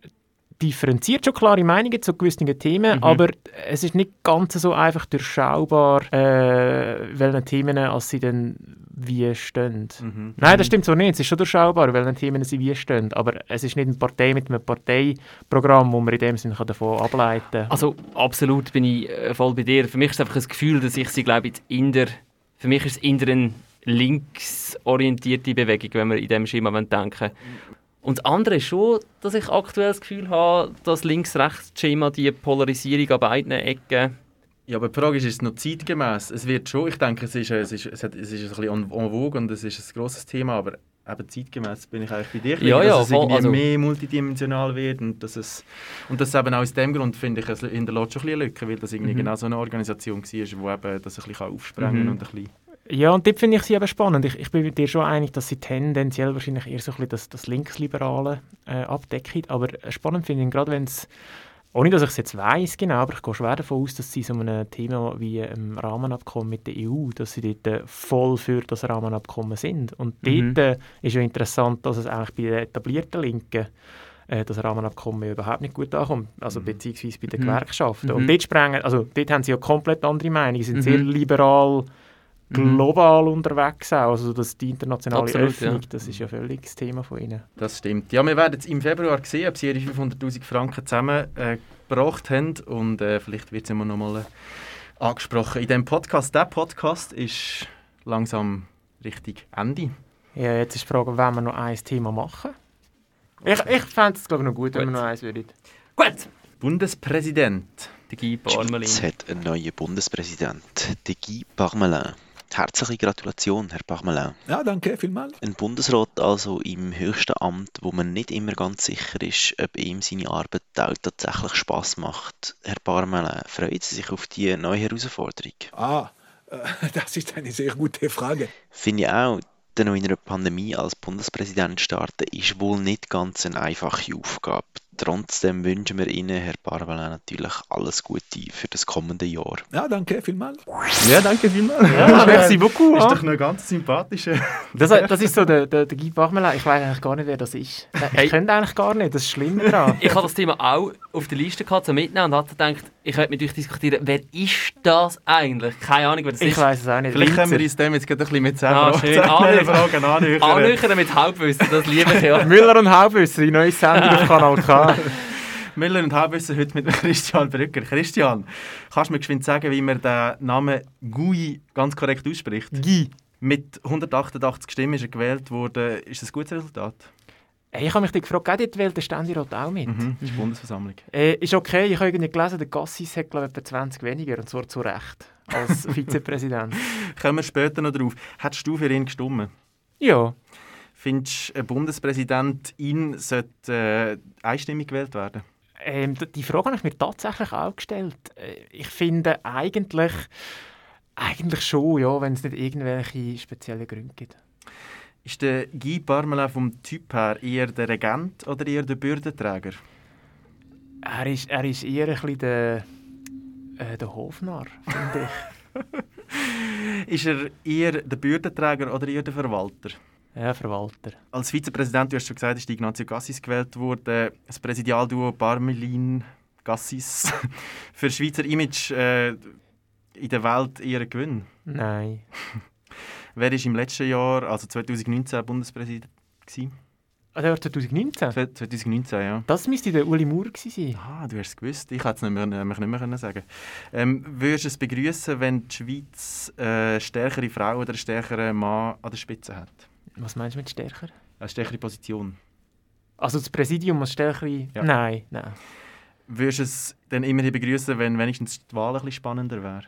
differenziert, schon klare Meinungen zu gewissen Themen, Mhm. aber es ist nicht ganz so einfach durchschaubar, äh, welchen Themen als sie dann wie stehen. Mhm. Nein, das stimmt so nicht. Es ist schon durchschaubar, welchen Themen sie wie stehen, aber es ist nicht eine Partei mit einem Parteiprogramm, wo man in dem Sinne davon ableiten kann. Also absolut bin ich äh, voll bei dir. Für mich ist es einfach ein Gefühl, dass ich sie, glaube ich, in der, für mich ist es in der linksorientierte Bewegung, wenn wir in diesem Schema denken. Und das andere ist schon, dass ich aktuell das Gefühl habe, dass links-rechts-Schema die Polarisierung an beiden Ecken Ja, aber die Frage ist, ist es noch zeitgemäß? Es wird schon, ich denke, es ist, es ist, es hat, es ist ein bisschen en vogue und es ist ein grosses Thema, aber eben zeitgemäß bin ich eigentlich bei dir. Ja, dass ja, es voll, irgendwie also- mehr multidimensional wird und dass es und das eben aus dem Grund finde ich, es hinterlässt schon ein bisschen eine Lücke, weil das irgendwie Mhm. genau so eine Organisation war, die eben das ein bisschen aufsprengen Mhm. und ein bisschen Ja, und dort finde ich sie eben spannend. Ich, ich bin mit dir schon einig, dass sie tendenziell wahrscheinlich eher so ein bisschen das, das Linksliberale äh, abdecken. Aber äh, spannend finde ich, gerade wenn es, ohne dass ich es jetzt weiss genau, aber ich gehe schwer davon aus, dass sie so einem Thema wie im Rahmenabkommen mit der EU, dass sie dort äh, voll für das Rahmenabkommen sind. Und Mhm. dort äh, ist ja interessant, dass es eigentlich bei den etablierten Linken äh, das Rahmenabkommen überhaupt nicht gut ankommt, also beziehungsweise bei den Mhm. Gewerkschaften. Mhm. Und dort, sprengen, also dort haben sie ja komplett andere Meinungen, sie sind Mhm. sehr liberal Mhm. global unterwegs auch. Also das, die internationale Absolut, Öffnung, ja. das ist ja völlig das Thema von ihnen. Das stimmt. Ja, wir werden jetzt im Februar sehen, ob sie ihre 500'000 Franken zusammengebracht äh, haben und äh, vielleicht wird es immer noch mal äh, angesprochen in diesem Podcast. Der Podcast ist langsam richtig Ende. Ja, jetzt ist die Frage, wenn wir noch ein Thema machen. Ich, ich fände es glaube ich noch gut, wenn wir Gut. noch eins würden. Gut. Bundespräsident. Der Guy Parmelin. Schweiz hat einen neuen Bundespräsident, den Guy Parmelin. Herzliche Gratulation, Herr Parmelin. Ja, danke vielmals. Ein Bundesrat also im höchsten Amt, wo man nicht immer ganz sicher ist, ob ihm seine Arbeit auch tatsächlich Spaß macht. Herr Parmelin, freuen Sie sich auf die neue Herausforderung? Ah, äh, das ist eine sehr gute Frage. Finde ich auch, denn noch in einer Pandemie als Bundespräsident starten ist wohl nicht ganz eine einfache Aufgabe. Trotzdem wünschen wir Ihnen, Herr Parmelin, natürlich alles Gute für das kommende Jahr. Ja, danke vielmals. Ja, danke vielmals. Ja, merci beaucoup. Ist ah. doch noch ganz sympathisch. Das, das ist so der, der, der Guy Parmelin. Ich weiß eigentlich gar nicht, wer das ist. Ich Hey. könnte eigentlich gar nicht, das ist schlimm daran. Ich habe das Thema auch auf der Liste gehabt, zum Mitnehmen und hatte gedacht, ich werde mit euch diskutieren, wer ist das eigentlich? Keine Ahnung, wer das Ich ist. weiß es auch nicht. Vielleicht können wir Winzer. uns dem jetzt gerade ein bisschen mit Ah, schön. Annähern. Fragen annähern. Annähern mit Halbwissen, das liebe ich ja. Müller und Haubüsser, die neue Sendung auf Kanal K. Miller und Halbwissen heute mit Christian Brücker. Christian, kannst du mir geschwind sagen, wie man den Namen Gui ganz korrekt ausspricht? Guy. Mit 188 Stimmen ist er gewählt worden. Ist das ein gutes Resultat? Hey, ich habe mich gefragt, geht die Welt der Ständerat auch mit? Mhm, das ist die Bundesversammlung. Äh, ist okay, ich habe irgendwie gelesen, der Gassis hat glaube ich etwa 20 weniger und zwar zu Recht als Vizepräsident. Kommen wir später noch drauf. Hättest du für ihn gestimmt? Ja, Findest du, ein Bundespräsident ihn sollte äh, einstimmig gewählt werden? ähm, die Frage habe ich mir tatsächlich auch gestellt. Äh, Ich finde eigentlich, eigentlich schon, ja, wenn es nicht irgendwelche speziellen Gründe gibt. Ist der Guy Parmelin vom Typ her eher der Regent oder eher der Bürdenträger? Er ist, er ist eher ein bisschen der, äh, der Hofnarr, finde ich. Ist er eher der Bürdenträger oder eher der Verwalter? Ja, Verwalter. Als Vizepräsident, du hast schon gesagt, ist Ignazio Gassis gewählt worden. Das Präsidialduo Parmelin Gassis für Schweizer Image äh, in der Welt eher Gewinn. Nein. Wer war im letzten Jahr, also 2019, Bundespräsident? Gewesen? Der war 2019? 2019, ja. Das müsste der Uli Maurer sein. Ah, du hast es gewusst. Ich hätte es nicht mehr, mich nicht mehr können sagen ähm, Würdest du es begrüßen, wenn die Schweiz äh, stärkere Frau oder einen stärkeren Mann an der Spitze hat? Was meinst du mit stärker? Eine stärkere Position. Also das Präsidium muss stärkere... Ja. Nein, nein. Würdest du es dann immerhin begrüßen, wenn wenigstens die Wahl ein bisschen spannender wäre?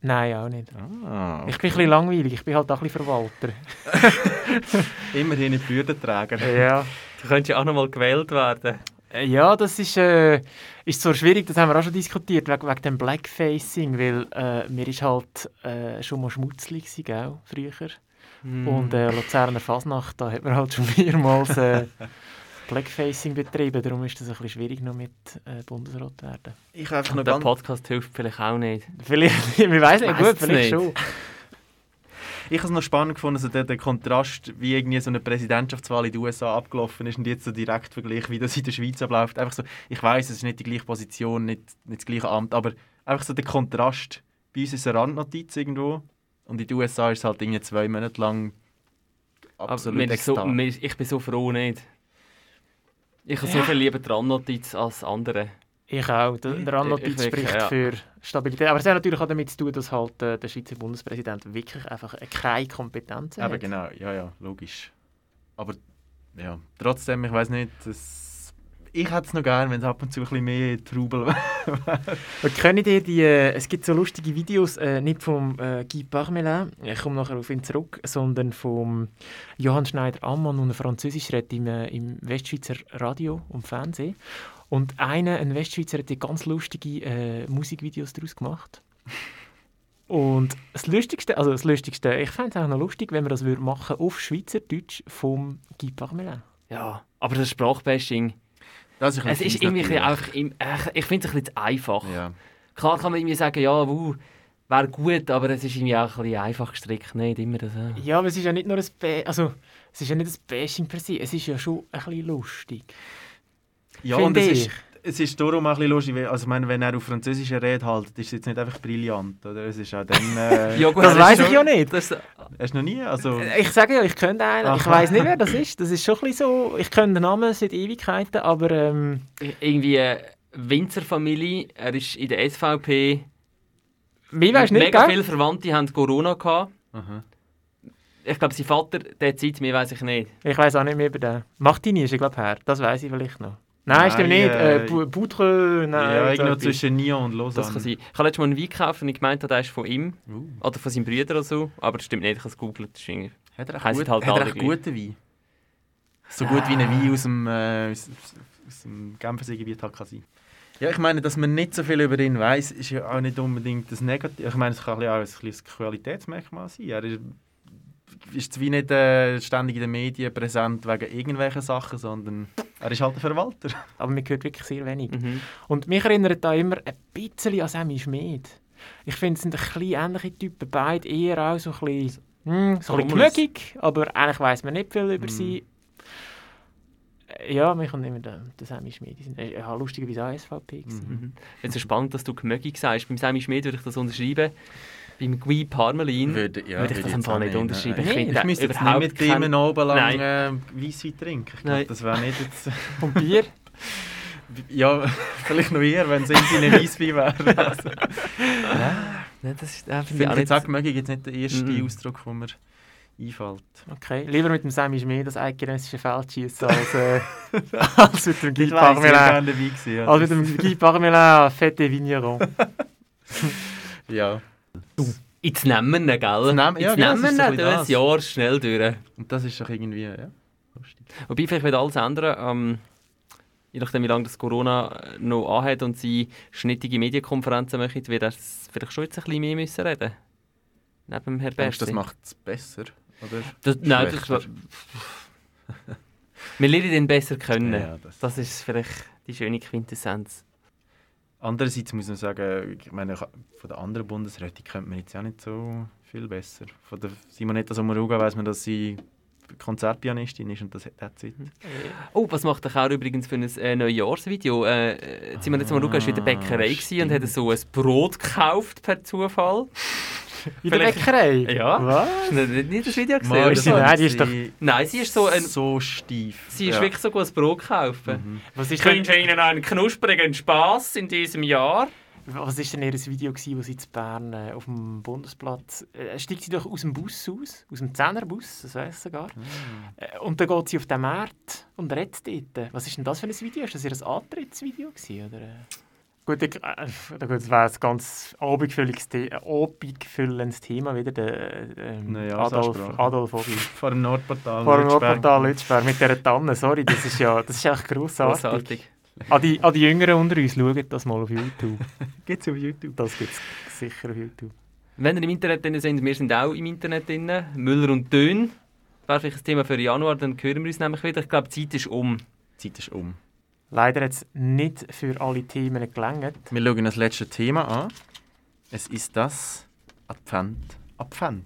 Nein, auch nicht. Ah, Ich bin ein bisschen langweilig, ich bin halt auch ein bisschen Verwalter. Immerhin nicht Bürdenträger. ja. Du könntest ja auch noch mal gewählt werden. Äh, Ja, das ist, äh, ist so schwierig, das haben wir auch schon diskutiert, wegen, wegen dem Blackfacing, weil äh, mir ist halt äh, schon mal schmutzlig gewesen, gell, früher. Mm. Und äh, Luzerner Fasnacht, da hat man halt schon mehrmals äh, Blackfacing betrieben. Darum ist das ein bisschen schwierig noch mit äh, Bundesrat werden. Ich habe einfach noch der ganz... Podcast hilft vielleicht auch nicht. Vielleicht, wir weiß nicht, gut, vielleicht nicht. schon. Ich habe es noch spannend gefunden, so der, der Kontrast, wie irgendwie so eine Präsidentschaftswahl in den USA abgelaufen ist und jetzt so direkt Vergleich, wie das in der Schweiz abläuft. Einfach so, ich weiß, es ist nicht die gleiche Position, nicht, nicht das gleiche Amt, aber einfach so der Kontrast. Bei uns ist es eine Randnotiz irgendwo und in den USA ist es halt irgendwie zwei Monate lang Aber absolut so, mir, ich bin so froh nicht. Ich habe so Ja. viel lieber die Randnotiz als andere. Ich auch. Der, der Randnotiz Ich- ich wirklich, spricht ja. für Stabilität. Aber es hat natürlich auch damit zu tun, dass halt äh, der Schweizer Bundespräsident wirklich einfach keine Kompetenzen Aber hat. genau, ja, ja, logisch. Aber ja, trotzdem, ich weiß nicht, das, ich hätte es noch gern, wenn es ab und zu ein bisschen mehr Trubel wäre. Und kennt ihr die, äh, es gibt so lustige Videos, äh, nicht vom äh, Guy Parmelin, ich komme nachher auf ihn zurück, sondern vom Johann Schneider-Ammann, der Französisch redet im, äh, im Westschweizer Radio und Fernsehen. Und einer, ein Westschweizer, hat die ganz lustige äh, Musikvideos daraus gemacht. Und das Lustigste, also das Lustigste, ich fände es auch noch lustig, wenn wir das würde machen auf Schweizerdeutsch vom Guy Parmelin. Ja, aber das Sprachbashing, Das ist es ist irgendwie natürlich. einfach, äh, ich finde es ein bisschen zu einfach. Ja. Klar kann man irgendwie sagen, ja, wuh, wäre gut, aber es ist irgendwie auch ein bisschen einfach gestrickt, nicht immer das. äh. Ja, aber es ist ja nicht nur ein Ba- also es ist ja nicht ein Bashing per se, es ist ja schon ein bisschen lustig. Ja, Finde und es ich. ist, es ist darum auch ein bisschen lustig, also ich meine, wenn er auf Französisch redet, halt, ist es jetzt nicht einfach brillant, oder? Es ist auch dann... Äh, Ja, gut, Das weiß ich ja nicht. Das, Hast du noch nie? Also, Ich sage ja, ich könnte einen. Ich Aha. weiß nicht, wer das ist. Das ist schon ein bisschen so. Ich kenne den Namen seit Ewigkeiten, aber ähm, irgendwie eine Winzerfamilie, er ist in der SVP. wie weißt du nicht, Mega gell? viele Verwandte haben Corona gehabt. aha. Ich glaube, sein Vater, der Zeit, mir weiß ich nicht. Ich weiß auch nicht mehr über den. Martini ist er, glaube ich, her. Das weiß ich vielleicht noch. Nein, Nein, stimmt nicht. äh, Äh, Boutre, nein. ja, irgendwo zwischen Nyon und Lausanne. Das kann sein. Ich habe letztes Mal einen Wein gekauft und ich gemeint, der ist von ihm Uh. oder von seinem Bruder oder so. Aber das stimmt nicht, ich habe es gegoogelt. das ist irgendwie- Hat er gut, halt hat er guten Wein? So gut wie ein Wein aus dem, äh, aus, aus dem Genferseegebiet halt kann sein. Ja, ich meine, dass man nicht so viel über ihn weiß, ist ja auch nicht unbedingt das Negative. Ich meine, es kann ein bisschen auch ein bisschen Qualitätsmerkmal sein. Er ist, ist zwar nicht äh, ständig in den Medien präsent wegen irgendwelchen Sachen, sondern er ist halt ein Verwalter. Aber man hört wirklich sehr wenig. Mhm. Und mich erinnert da immer ein bisschen an Sammy Schmid. Ich finde, es sind ein bisschen ähnliche Typen. Beide eher auch so ein bisschen, hm, so ein bisschen aber eigentlich weiß man nicht viel über Mhm. sie. Äh, Ja, mir kommt immer der, der Sammy Schmid. Die sind äh, ja, lustigerweise auch SVP. Mhm. Jetzt ist spannend, dass du gemögig sagst. Beim Sammy Schmid würde ich das unterschreiben. Beim Guy Parmelin würde, Würde, ja, ich das einfach nicht unterschreiben. Nein, Ich den müsste jetzt nicht überhaupt mit dem keinen- einen Abend lang äh, Weisswein trinken. Ich glaube, das wäre nicht jetzt... Und Bier? ja, vielleicht noch eher, wenn es irgendwie ein Weisswein wäre. Also, Nein, das ist, äh, ich finde ich jetzt nicht... auch möglich jetzt nicht der erste Mhm. Ausdruck, der mir einfällt. Okay, lieber mit dem Sammy Schmid das eidgenössische Feldschießen als, äh, als mit dem Guy Ich weiss, ich war Parmelin. Ja, Als mit dem Guy Parmelin, Fette Vigneron. ja. Jetzt nehmen wir ihn, gell? Jetzt nehmen- ja, Jetzt genau, nehmen wir ihn ein durch ein Jahr schnell durch. Und das ist doch irgendwie, ja, lustig. Wobei vielleicht wird alles ändern. Ähm, je nachdem, wie lange das Corona noch anhat und sie schnittige Medienkonferenzen machen, wird er vielleicht schon jetzt ein bisschen mehr müssen reden Neben dem Herr du, das macht es besser? Oder? Das, nein, das, wir lernen ihn besser können. Ja, das- das ist vielleicht die schöne Quintessenz. Andererseits muss man sagen, ich meine, von den anderen Bundesräten kennt man jetzt auch nicht so viel besser. Von der Simonetta Sommaruga weiß man, dass sie Konzertpianistin ist und das hat sie. Oh, was macht der Kaur übrigens für ein äh, Neujahrsvideo? Äh, Simon jetzt mal schauen, war in der Bäckerei gewesen und hat so ein Brot gekauft per Zufall. In der Vielleicht- Bäckerei? Ja. Was? Hast du nicht, nicht das Video gesehen? Mal, so? sie- nein, die ist sie Nein, sie ist so ein... so steif. Sie ist Ja. wirklich so gut ein Brot kaufen. Mhm. Was ist, Ich denn, Ihnen einen knusprigen Spass in diesem Jahr. was ist denn ihr Video, gewesen, wo sie in Bern äh, auf dem Bundesplatz... Äh, steigt sie doch aus dem Bus aus, aus dem Zehnerbus, das weiß ich sogar. Äh, und dann geht sie auf den Markt und redet dort. Was ist denn das für ein Video? Ist das ihr Antrittsvideo gewesen, oder? Äh? Gut, ich, äh, gut, das wäre ein ganz abendfüllendes The abendfüllendes Thema wieder, der ähm, Naja, Adolf. Adolf Ogi. Vor dem Nordportal. Vor dem. Nordportal Lützberg mit dieser Tanne, sorry, das ist ja das ist echt grossartig. Grossartig. An die, an die Jüngeren unter uns, schaut das mal auf YouTube. Gibt es auf YouTube? Das gibt es sicher auf YouTube. Wenn ihr im Internet drin seid, wir sind auch im Internet drin. Müller und Dön. Wäre vielleicht ein Thema für Januar, dann hören wir uns nämlich wieder. Ich glaube, die Zeit ist um. Die Zeit ist um. Leider hat es nicht für alle Themen gelangt. Wir schauen das letzte Thema an. Es ist das Advent. Advent.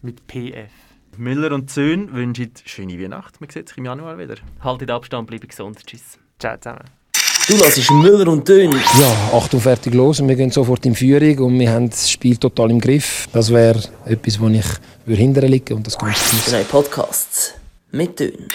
Mit PF. Müller und Söhn wünschen schöne Weihnacht. Wir sehen sich im Januar wieder. Haltet Abstand, bleibt gesund. Tschüss. Ciao zusammen. Du hörst Müller und Dön. Ja, Achtung, fertig, los. Und wir gehen sofort in Führung und wir haben das Spiel total im Griff. Das wäre etwas, wo ich würde hinterher liegen und das geht Drei Podcasts mit Dön.